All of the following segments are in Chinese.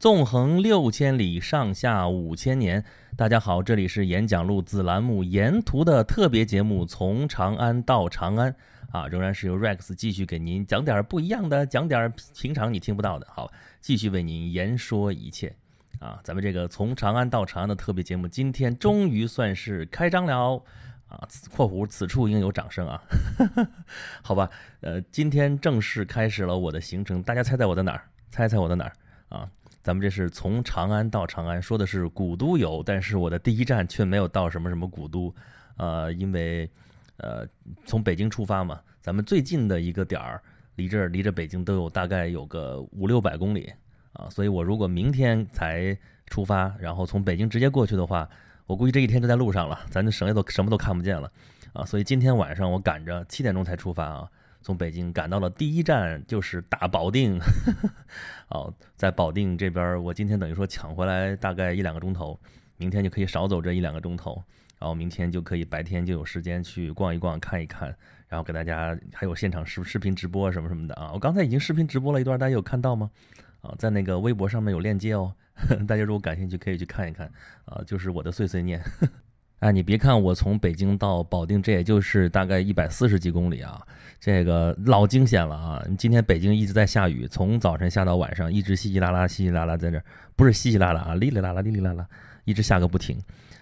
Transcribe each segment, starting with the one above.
纵横六千里，上下五千年。大家好，这里是演讲录子栏目沿途的特别节目《从长安到长安》啊，仍然是由 Rex 继续给您讲点不一样的，讲点平常你听不到的。好，继续为您言说一切啊。咱们这个从长安到长安的特别节目，今天终于算是开张了啊！（括弧此处应有掌声啊！） 好吧，呃，今天正式开始了我的行程，大家猜猜我在哪儿？猜猜我在哪儿啊？咱们这是从长安到长安，说的是古都游，但是我的第一站却没有到什么什么古都，呃，因为，呃，从北京出发嘛，咱们最近的一个点儿离这儿离着北京都有大概有个五六百公里啊，所以我如果明天才出发，然后从北京直接过去的话，我估计这一天就在路上了，咱就省里都什么都看不见了啊，所以今天晚上我赶着七点钟才出发啊。从北京赶到了第一站就是大保定，哦，在保定这边，我今天等于说抢回来大概一两个钟头，明天就可以少走这一两个钟头，然后明天就可以白天就有时间去逛一逛、看一看，然后给大家还有现场视视频直播什么什么的啊！我刚才已经视频直播了一段，大家有看到吗？啊，在那个微博上面有链接哦，大家如果感兴趣可以去看一看啊，就是我的碎碎念。哎，你别看我从北京到保定，这也就是大概一百四十几公里啊，这个老惊险了啊！今天北京一直在下雨，从早晨下到晚上，一直稀稀拉拉、稀稀拉拉在这，不是稀稀拉拉啊，哩哩啦啦、哩哩啦啦，一直下个不停。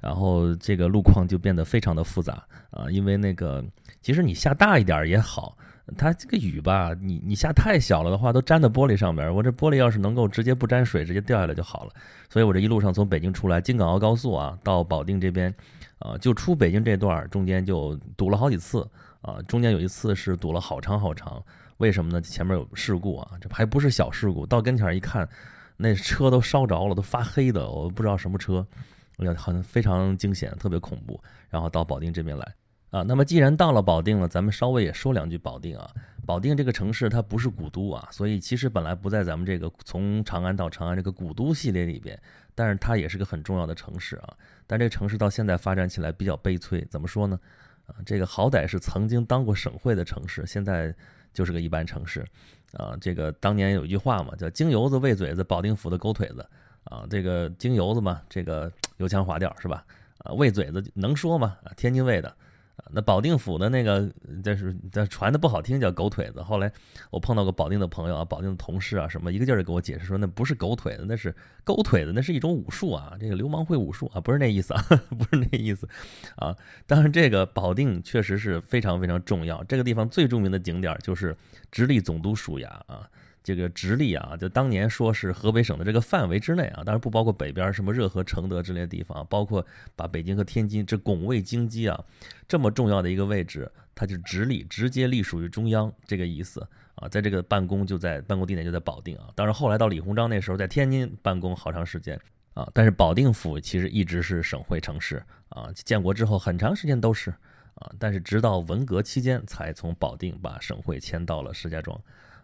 然后这个路况就变得非常的复杂啊，因为那个其实你下大一点也好，它这个雨吧，你你下太小了的话，都粘在玻璃上面。我这玻璃要是能够直接不沾水，直接掉下来就好了。所以我这一路上从北京出来，京港澳高速啊，到保定这边。啊，就出北京这段中间就堵了好几次啊，中间有一次是堵了好长好长，为什么呢？前面有事故啊，这还不是小事故，到跟前一看，那车都烧着了，都发黑的，我不知道什么车，哎呀，好像非常惊险，特别恐怖。然后到保定这边来啊，那么既然到了保定了，咱们稍微也说两句保定啊。保定这个城市它不是古都啊，所以其实本来不在咱们这个从长安到长安这个古都系列里边，但是它也是个很重要的城市啊。但这个城市到现在发展起来比较悲催，怎么说呢？啊，这个好歹是曾经当过省会的城市，现在就是个一般城市。啊，这个当年有一句话嘛，叫“京油子喂嘴子，保定府的狗腿子”。啊，这个京油子嘛，这个 油腔滑调是吧？啊，喂嘴子能说吗？天津卫的。那保定府的那个，这是这传的不好听，叫狗腿子。后来我碰到个保定的朋友啊，保定的同事啊，什么一个劲儿的给我解释说，那不是狗腿子，那是狗腿子，那是一种武术啊，这个流氓会武术啊，不是那意思啊，不是那意思啊。当然，这个保定确实是非常非常重要，这个地方最著名的景点就是直隶总督署衙啊。这个直隶啊，就当年说是河北省的这个范围之内啊，当然不包括北边什么热河、承德之类的地方，包括把北京和天津这拱卫京畿啊，这么重要的一个位置，它就直隶，直接隶属于中央这个意思啊。在这个办公就在办公地点就在保定啊。当然后来到李鸿章那时候在天津办公好长时间啊，但是保定府其实一直是省会城市啊。建国之后很长时间都是啊，但是直到文革期间才从保定把省会迁到了石家庄。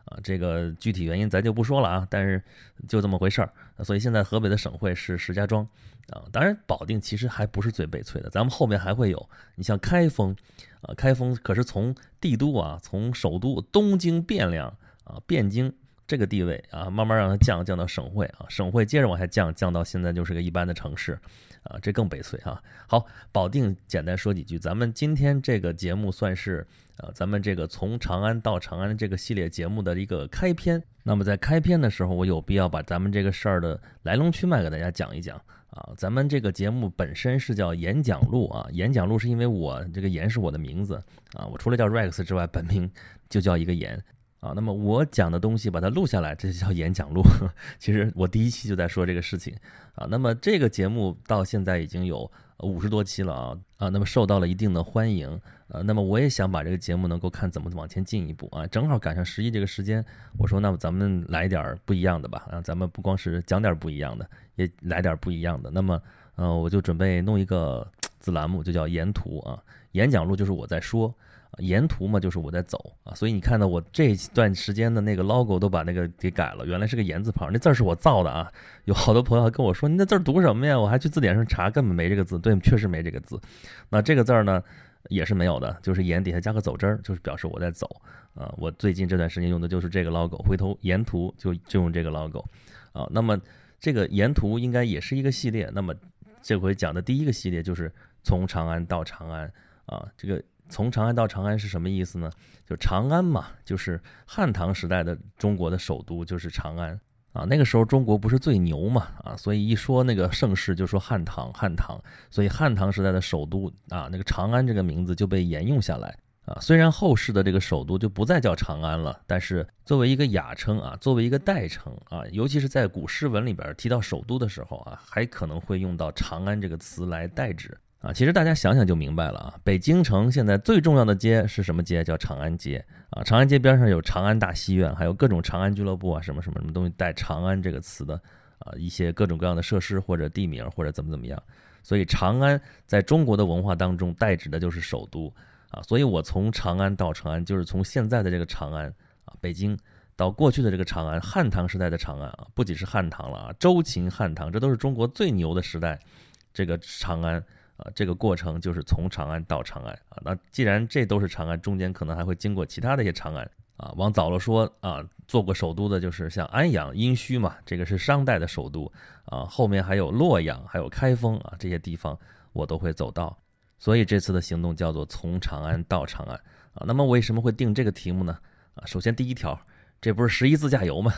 啊，这个具体原因咱就不说了啊，但是就这么回事儿。所以现在河北的省会是石家庄，啊，当然保定其实还不是最悲催的，咱们后面还会有。你像开封，啊，开封可是从帝都啊，从首都东京汴梁啊，汴京这个地位啊，慢慢让它降降到省会啊，省会接着往下降，降到现在就是个一般的城市。啊，这更悲催哈。好，保定简单说几句。咱们今天这个节目算是呃，咱们这个从长安到长安这个系列节目的一个开篇。那么在开篇的时候，我有必要把咱们这个事儿的来龙去脉给大家讲一讲啊。咱们这个节目本身是叫演讲录啊，演讲录是因为我这个言是我的名字啊，我除了叫 Rex 之外，本名就叫一个言。啊，那么我讲的东西把它录下来，这就叫演讲录。其实我第一期就在说这个事情啊。那么这个节目到现在已经有五十多期了啊啊，那么受到了一定的欢迎啊。那么我也想把这个节目能够看怎么往前进一步啊。正好赶上十一这个时间，我说那么咱们来点不一样的吧啊，咱们不光是讲点不一样的，也来点不一样的。那么呃，我就准备弄一个 子栏目，就叫沿途啊，演讲录就是我在说。沿途嘛，就是我在走啊，所以你看到我这段时间的那个 logo 都把那个给改了，原来是个言字旁，那字儿是我造的啊。有好多朋友跟我说，你那字儿读什么呀？我还去字典上查，根本没这个字。对，确实没这个字。那这个字儿呢，也是没有的，就是眼底下加个走针儿，就是表示我在走啊。我最近这段时间用的就是这个 logo，回头沿途就就用这个 logo 啊。那么这个沿途应该也是一个系列。那么这回讲的第一个系列就是从长安到长安啊，这个从长安到长安是什么意思呢？就长安嘛，就是汉唐时代的中国的首都就是长安。啊，那个时候中国不是最牛嘛？啊，所以一说那个盛世就说汉唐，汉唐，所以汉唐时代的首都啊，那个长安这个名字就被沿用下来啊。虽然后世的这个首都就不再叫长安了，但是作为一个雅称啊，作为一个代称啊，尤其是在古诗文里边提到首都的时候啊，还可能会用到长安这个词来代指。啊，其实大家想想就明白了啊。北京城现在最重要的街是什么街？叫长安街啊。长安街边上有长安大戏院，还有各种长安俱乐部啊，什么什么什么东西带“长安”这个词的啊，一些各种各样的设施或者地名或者怎么怎么样。所以长安在中国的文化当中代指的就是首都啊。所以我从长安到长安，就是从现在的这个长安啊，北京到过去的这个长安，汉唐时代的长安啊，不仅是汉唐了啊，周秦汉唐，这都是中国最牛的时代，这个长安。啊，这个过程就是从长安到长安啊。那既然这都是长安，中间可能还会经过其他的一些长安啊。往早了说啊，做过首都的就是像安阳、殷墟嘛，这个是商代的首都啊。后面还有洛阳、还有开封啊，这些地方我都会走到。所以这次的行动叫做从长安到长安啊。那么为什么会定这个题目呢？啊，首先第一条。这不是十一自驾游吗？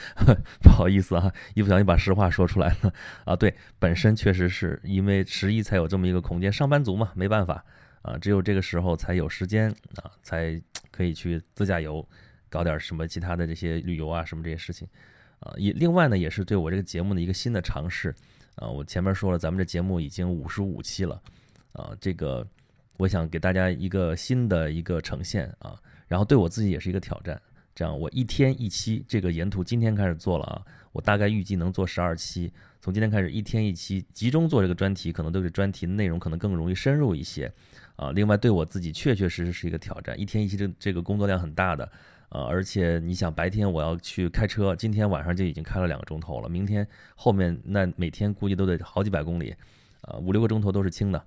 不好意思啊，一不小心把实话说出来了啊。对，本身确实是因为十一才有这么一个空间，上班族嘛，没办法啊，只有这个时候才有时间啊，才可以去自驾游，搞点什么其他的这些旅游啊，什么这些事情啊。也另外呢，也是对我这个节目的一个新的尝试啊。我前面说了，咱们这节目已经五十五期了啊，这个我想给大家一个新的一个呈现啊，然后对我自己也是一个挑战。这样，我一天一期，这个沿途今天开始做了啊，我大概预计能做十二期。从今天开始，一天一期，集中做这个专题，可能对这专题内容可能更容易深入一些啊。另外，对我自己确确实实是一个挑战，一天一期这这个工作量很大的啊。而且你想，白天我要去开车，今天晚上就已经开了两个钟头了，明天后面那每天估计都得好几百公里，啊，五六个钟头都是轻的。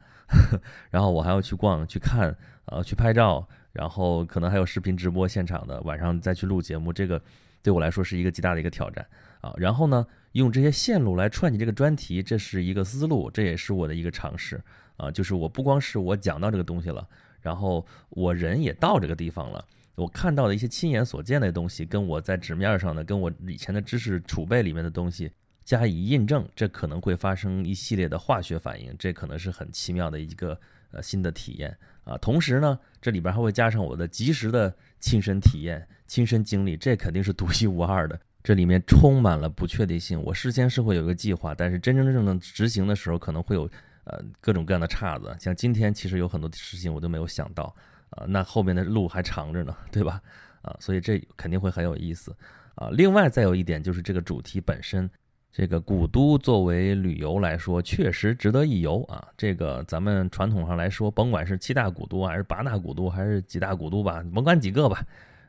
然后我还要去逛、去看、呃，去拍照。然后可能还有视频直播现场的，晚上再去录节目，这个对我来说是一个极大的一个挑战啊。然后呢，用这些线路来串起这个专题，这是一个思路，这也是我的一个尝试啊。就是我不光是我讲到这个东西了，然后我人也到这个地方了，我看到的一些亲眼所见的东西，跟我在纸面上的，跟我以前的知识储备里面的东西加以印证，这可能会发生一系列的化学反应，这可能是很奇妙的一个呃新的体验。啊，同时呢，这里边还会加上我的及时的亲身体验、亲身经历，这肯定是独一无二的。这里面充满了不确定性。我事先是会有一个计划，但是真真正正执行的时候，可能会有呃各种各样的岔子。像今天，其实有很多事情我都没有想到啊，那后面的路还长着呢，对吧？啊，所以这肯定会很有意思啊。另外，再有一点就是这个主题本身。这个古都作为旅游来说，确实值得一游啊。这个咱们传统上来说，甭管是七大古都还是八大古都还是几大古都吧，甭管几个吧，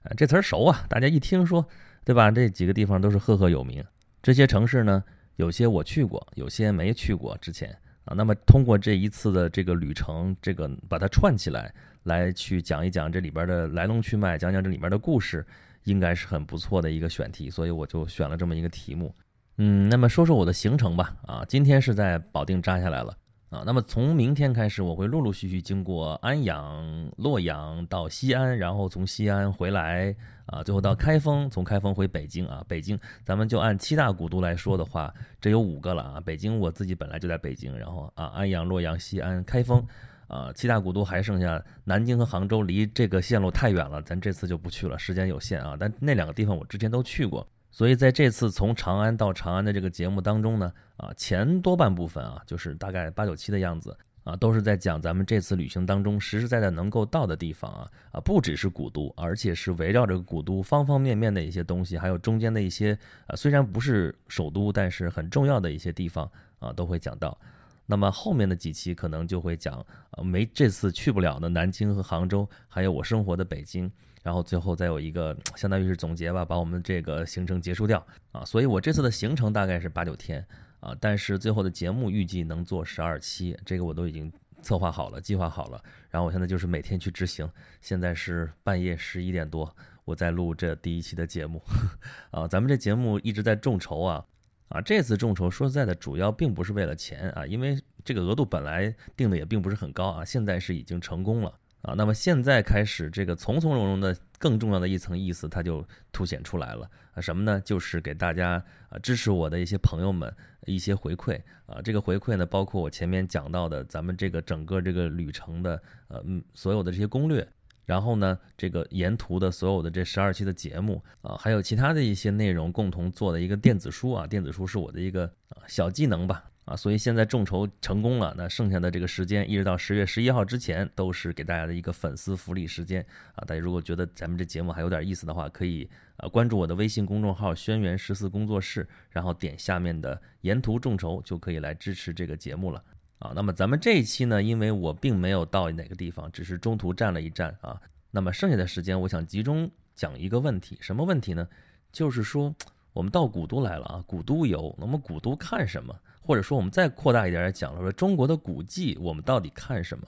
啊，这词儿熟啊，大家一听说，对吧？这几个地方都是赫赫有名。这些城市呢，有些我去过，有些没去过之前啊。那么通过这一次的这个旅程，这个把它串起来，来去讲一讲这里边的来龙去脉，讲讲这里面的故事，应该是很不错的一个选题。所以我就选了这么一个题目。嗯，那么说说我的行程吧。啊，今天是在保定扎下来了啊。那么从明天开始，我会陆陆续续经过安阳、洛阳到西安，然后从西安回来啊，最后到开封，从开封回北京啊。北京，咱们就按七大古都来说的话，这有五个了啊。北京我自己本来就在北京，然后啊，安阳、洛阳、西安、开封啊，七大古都还剩下南京和杭州，离这个线路太远了，咱这次就不去了，时间有限啊。但那两个地方我之前都去过。所以在这次从长安到长安的这个节目当中呢，啊，前多半部分啊，就是大概八九期的样子啊，都是在讲咱们这次旅行当中实实在在能够到的地方啊，啊，不只是古都，而且是围绕着古都方方面面的一些东西，还有中间的一些啊，虽然不是首都，但是很重要的一些地方啊，都会讲到。那么后面的几期可能就会讲啊，没这次去不了的南京和杭州，还有我生活的北京。然后最后再有一个，相当于是总结吧，把我们这个行程结束掉啊。所以我这次的行程大概是八九天啊，但是最后的节目预计能做十二期，这个我都已经策划好了、计划好了。然后我现在就是每天去执行。现在是半夜十一点多，我在录这第一期的节目 啊。咱们这节目一直在众筹啊，啊，这次众筹说实在的，主要并不是为了钱啊，因为这个额度本来定的也并不是很高啊，现在是已经成功了啊。那么现在开始，这个从从容容的更重要的一层意思，它就凸显出来了啊。什么呢？就是给大家啊支持我的一些朋友们一些回馈啊。这个回馈呢，包括我前面讲到的咱们这个整个这个旅程的呃嗯所有的这些攻略。然后呢，这个沿途的所有的这十二期的节目啊，还有其他的一些内容，共同做的一个电子书啊，电子书是我的一个啊小技能吧啊，所以现在众筹成功了，那剩下的这个时间，一直到十月十一号之前，都是给大家的一个粉丝福利时间啊。大家如果觉得咱们这节目还有点意思的话，可以啊关注我的微信公众号“轩辕十四工作室”，然后点下面的沿途众筹，就可以来支持这个节目了。啊，那么咱们这一期呢，因为我并没有到哪个地方，只是中途站了一站啊。那么剩下的时间，我想集中讲一个问题，什么问题呢？就是说，我们到古都来了啊，古都游，那么古都看什么？或者说，我们再扩大一点讲了，说中国的古迹，我们到底看什么？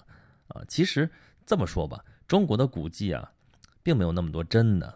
啊，其实这么说吧，中国的古迹啊，并没有那么多真的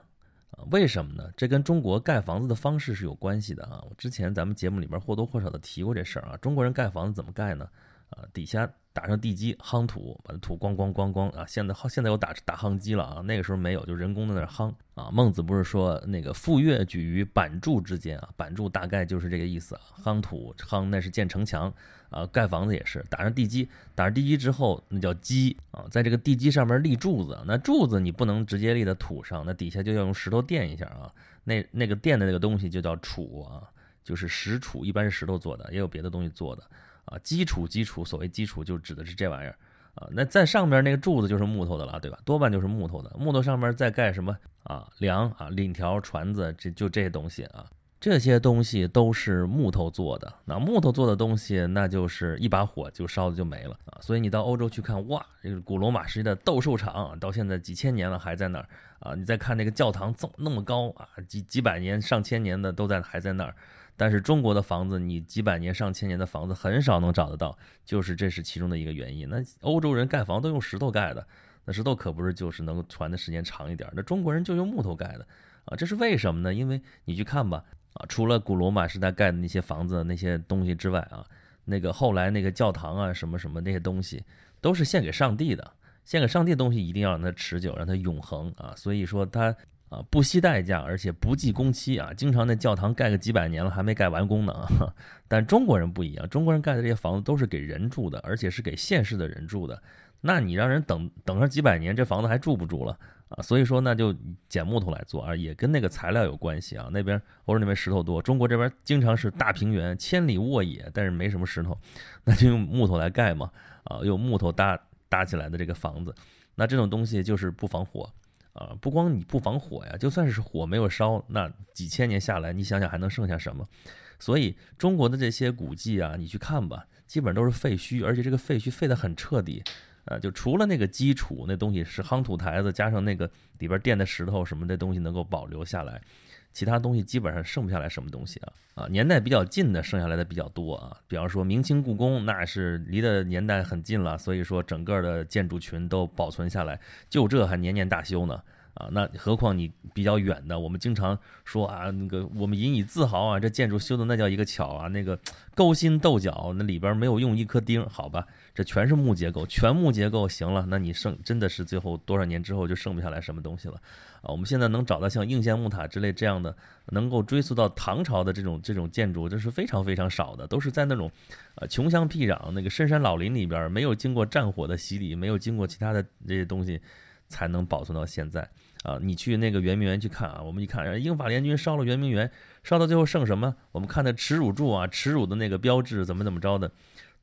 啊。为什么呢？这跟中国盖房子的方式是有关系的啊。我之前咱们节目里边或多或少的提过这事儿啊。中国人盖房子怎么盖呢？啊，底下打上地基，夯土，把土咣咣咣咣啊！现在现在有打打夯机了啊，那个时候没有，就人工在那夯啊。孟子不是说那个傅说举于板柱之间啊，板柱大概就是这个意思啊。夯土夯那是建城墙啊，盖房子也是打上地基，打上地基之后那叫基啊，在这个地基上面立柱子，那柱子你不能直接立在土上，那底下就要用石头垫一下啊。那那个垫的那个东西就叫杵啊，就是石杵，一般是石头做的，也有别的东西做的。啊，基础基础，所谓基础就指的是这玩意儿啊。那在上面那个柱子就是木头的了，对吧？多半就是木头的。木头上面再盖什么啊？梁啊，檩条、船子，这就这些东西啊。这些东西都是木头做的。那木头做的东西，那就是一把火就烧的就没了啊。所以你到欧洲去看，哇，这个古罗马时期的斗兽场，到现在几千年了还在那儿啊。你再看那个教堂，这么那么高啊，几几百年、上千年的都在还在那儿。但是中国的房子，你几百年、上千年的房子很少能找得到，就是这是其中的一个原因。那欧洲人盖房都用石头盖的，那石头可不是就是能传的时间长一点。那中国人就用木头盖的啊，这是为什么呢？因为你去看吧，啊，除了古罗马时代盖的那些房子那些东西之外啊，那个后来那个教堂啊什么什么那些东西，都是献给上帝的，献给上帝的东西一定要让它持久，让它永恒啊。所以说它。啊，不惜代价，而且不计工期啊！经常那教堂盖个几百年了，还没盖完工呢。但中国人不一样，中国人盖的这些房子都是给人住的，而且是给现世的人住的。那你让人等等上几百年，这房子还住不住了啊？所以说，那就捡木头来做啊，也跟那个材料有关系啊。那边欧洲那边石头多，中国这边经常是大平原，千里沃野，但是没什么石头，那就用木头来盖嘛。啊，用木头搭搭起来的这个房子，那这种东西就是不防火。啊，不光你不防火呀，就算是火没有烧，那几千年下来，你想想还能剩下什么？所以中国的这些古迹啊，你去看吧，基本都是废墟，而且这个废墟废得很彻底。啊，就除了那个基础那东西是夯土台子，加上那个里边垫的石头什么的东西能够保留下来。其他东西基本上剩不下来什么东西啊啊，年代比较近的剩下来的比较多啊，比方说明清故宫，那是离的年代很近了，所以说整个的建筑群都保存下来，就这还年年大修呢。啊，那何况你比较远的，我们经常说啊，那个我们引以自豪啊，这建筑修的那叫一个巧啊，那个勾心斗角，那里边没有用一颗钉，好吧，这全是木结构，全木结构，行了，那你剩真的是最后多少年之后就剩不下来什么东西了啊？我们现在能找到像应县木塔之类这样的，能够追溯到唐朝的这种这种建筑，这是非常非常少的，都是在那种，呃，穷乡僻壤那个深山老林里边，没有经过战火的洗礼，没有经过其他的这些东西。才能保存到现在啊！你去那个圆明园去看啊，我们一看，英法联军烧了圆明园，烧到最后剩什么？我们看的耻辱柱啊，耻辱的那个标志怎么怎么着的，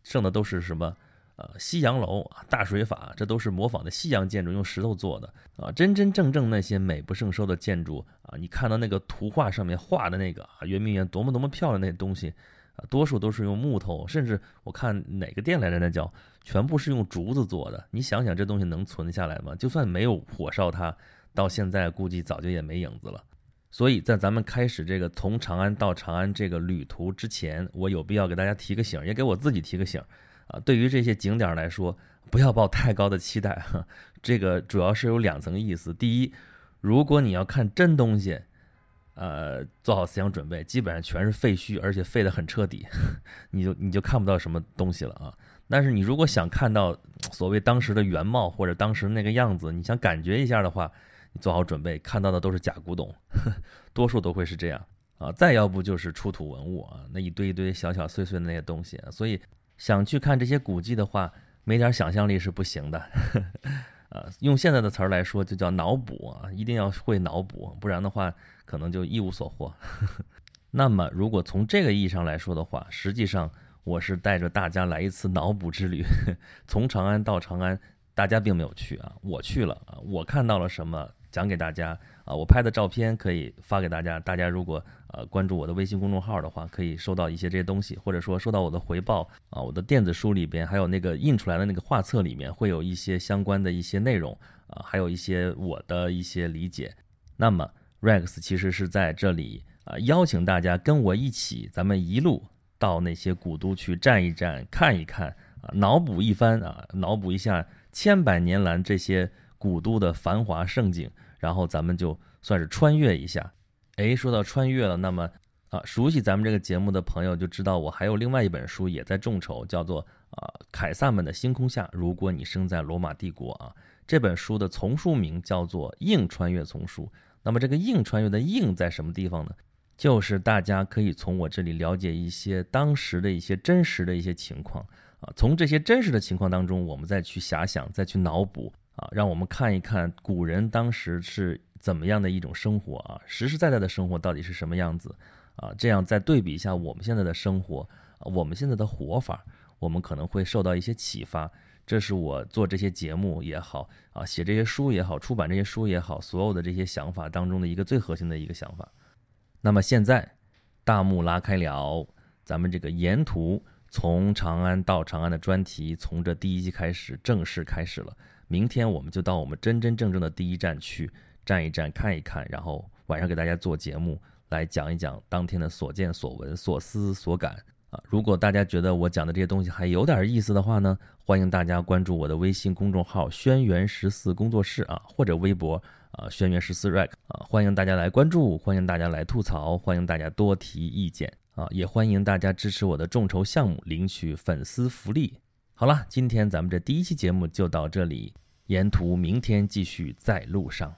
剩的都是什么？呃，西洋楼啊，大水法，这都是模仿的西洋建筑，用石头做的啊！真真正正那些美不胜收的建筑啊，你看到那个图画上面画的那个啊，圆明园多么多么漂亮那东西啊。多数都是用木头，甚至我看哪个店来着，那叫全部是用竹子做的。你想想，这东西能存得下来吗？就算没有火烧它，到现在估计早就也没影子了。所以在咱们开始这个从长安到长安这个旅途之前，我有必要给大家提个醒，也给我自己提个醒啊。对于这些景点来说，不要抱太高的期待哈。这个主要是有两层意思：第一，如果你要看真东西。呃，做好思想准备，基本上全是废墟，而且废得很彻底，你就你就看不到什么东西了啊。但是你如果想看到所谓当时的原貌或者当时那个样子，你想感觉一下的话，做好准备，看到的都是假古董，多数都会是这样啊。再要不就是出土文物啊，那一堆一堆小小碎碎的那些东西。所以想去看这些古迹的话，没点想象力是不行的。啊，用现在的词儿来说，就叫脑补啊，一定要会脑补，不然的话可能就一无所获。那么如果从这个意义上来说的话，实际上。我是带着大家来一次脑补之旅，从长安到长安，大家并没有去啊，我去了啊，我看到了什么，讲给大家啊，我拍的照片可以发给大家，大家如果呃关注我的微信公众号的话，可以收到一些这些东西，或者说收到我的回报啊，我的电子书里边还有那个印出来的那个画册里面会有一些相关的一些内容啊，还有一些我的一些理解。那么 Rex 其实是在这里啊，邀请大家跟我一起，咱们一路。到那些古都去站一站，看一看啊，脑补一番啊，脑补一下千百年来这些古都的繁华盛景，然后咱们就算是穿越一下。哎，说到穿越了，那么啊，熟悉咱们这个节目的朋友就知道，我还有另外一本书也在众筹，叫做啊《凯撒们的星空下》，如果你生在罗马帝国啊，这本书的丛书名叫做《硬穿越丛书》。那么这个硬穿越的硬在什么地方呢？就是大家可以从我这里了解一些当时的一些真实的一些情况啊，从这些真实的情况当中，我们再去遐想，再去脑补啊，让我们看一看古人当时是怎么样的一种生活啊，实实在在的生活到底是什么样子啊，这样再对比一下我们现在的生活，我们现在的活法，我们可能会受到一些启发。这是我做这些节目也好啊，写这些书也好，出版这些书也好，所有的这些想法当中的一个最核心的一个想法。那么现在，大幕拉开了，咱们这个沿途从长安到长安的专题，从这第一集开始正式开始了。明天我们就到我们真真正正的第一站去站一站，看一看，然后晚上给大家做节目，来讲一讲当天的所见所闻、所思所感啊。如果大家觉得我讲的这些东西还有点意思的话呢，欢迎大家关注我的微信公众号“轩辕十四工作室”啊，或者微博。啊，轩辕十四 Rex 啊，欢迎大家来关注，欢迎大家来吐槽，欢迎大家多提意见啊，也欢迎大家支持我的众筹项目，领取粉丝福利。好了，今天咱们这第一期节目就到这里，沿途明天继续在路上。